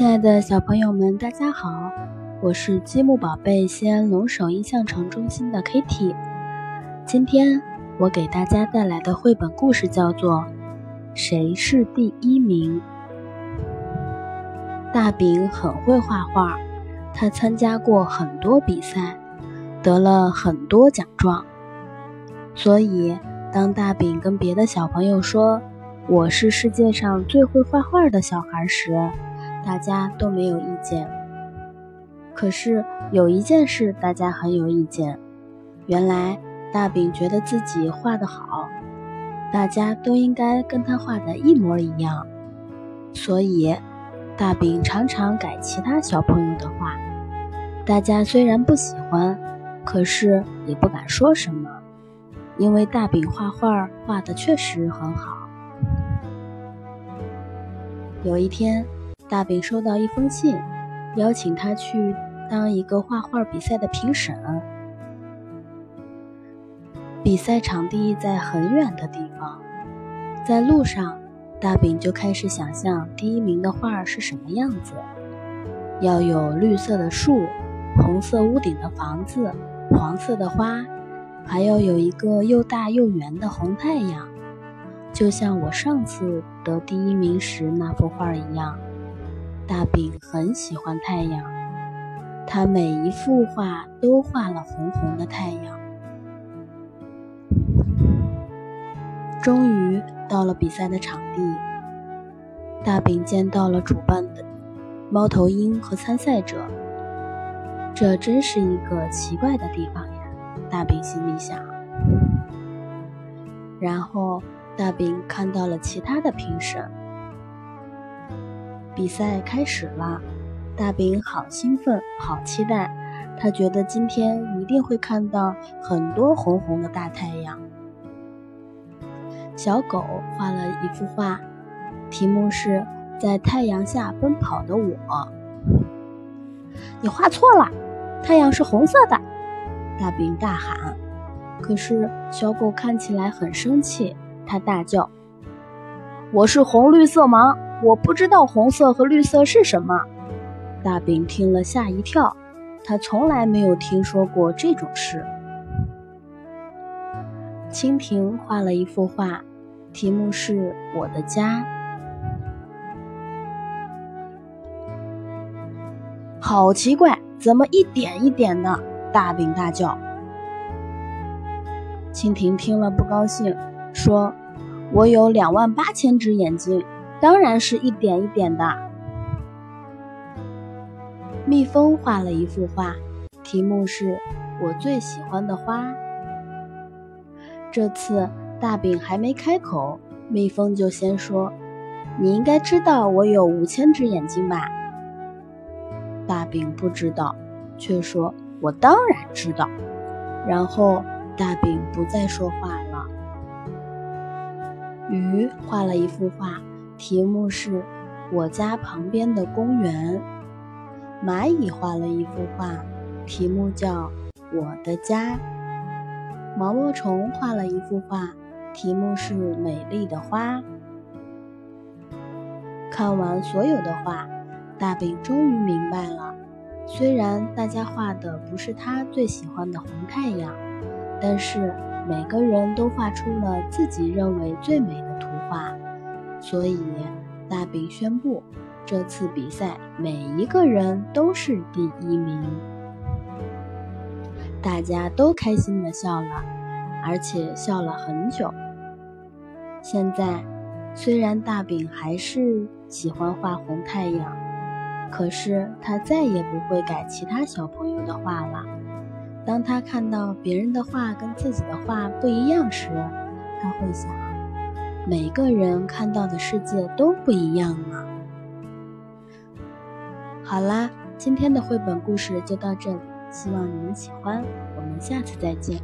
亲爱的小朋友们，大家好，我是积木宝贝西安龙首印象城中心的 Kitty。今天我给大家带来的绘本故事叫做《谁是第一名》。大饼很会画画，他参加过很多比赛，得了很多奖状。所以，当大饼跟别的小朋友说“我是世界上最会画画的小孩”时，大家都没有意见，可是有一件事大家很有意见。原来大饼觉得自己画得好，大家都应该跟他画的一模一样，所以大饼常常改其他小朋友的画。大家虽然不喜欢，可是也不敢说什么，因为大饼画画画的确实很好。有一天。大饼收到一封信，邀请他去当一个画画比赛的评审。比赛场地在很远的地方，在路上，大饼就开始想象第一名的画是什么样子：要有绿色的树、红色屋顶的房子、黄色的花，还要有一个又大又圆的红太阳，就像我上次得第一名时那幅画一样。大饼很喜欢太阳，他每一幅画都画了红红的太阳。终于到了比赛的场地，大饼见到了主办的猫头鹰和参赛者。这真是一个奇怪的地方呀，大饼心里想。然后，大饼看到了其他的评审。比赛开始了，大饼好兴奋，好期待。他觉得今天一定会看到很多红红的大太阳。小狗画了一幅画，题目是在太阳下奔跑的我。你画错了，太阳是红色的！大饼大喊。可是小狗看起来很生气，它大叫：“我是红绿色盲。”我不知道红色和绿色是什么。大饼听了吓一跳，他从来没有听说过这种事。蜻蜓画了一幅画，题目是我的家。好奇怪，怎么一点一点的？大饼大叫。蜻蜓听了不高兴，说：“我有两万八千只眼睛。”当然是一点一点的。蜜蜂画了一幅画，题目是我最喜欢的花。这次大饼还没开口，蜜蜂就先说：“你应该知道我有五千只眼睛吧？”大饼不知道，却说：“我当然知道。”然后大饼不再说话了。鱼画了一幅画。题目是我家旁边的公园。蚂蚁画了一幅画，题目叫我的家。毛毛虫画了一幅画，题目是美丽的花。看完所有的画，大饼终于明白了。虽然大家画的不是他最喜欢的红太阳，但是每个人都画出了自己认为最美的图画。所以，大饼宣布，这次比赛每一个人都是第一名。大家都开心的笑了，而且笑了很久。现在，虽然大饼还是喜欢画红太阳，可是他再也不会改其他小朋友的画了。当他看到别人的画跟自己的画不一样时，他会想。每个人看到的世界都不一样呢。好啦，今天的绘本故事就到这里，希望你们喜欢。我们下次再见。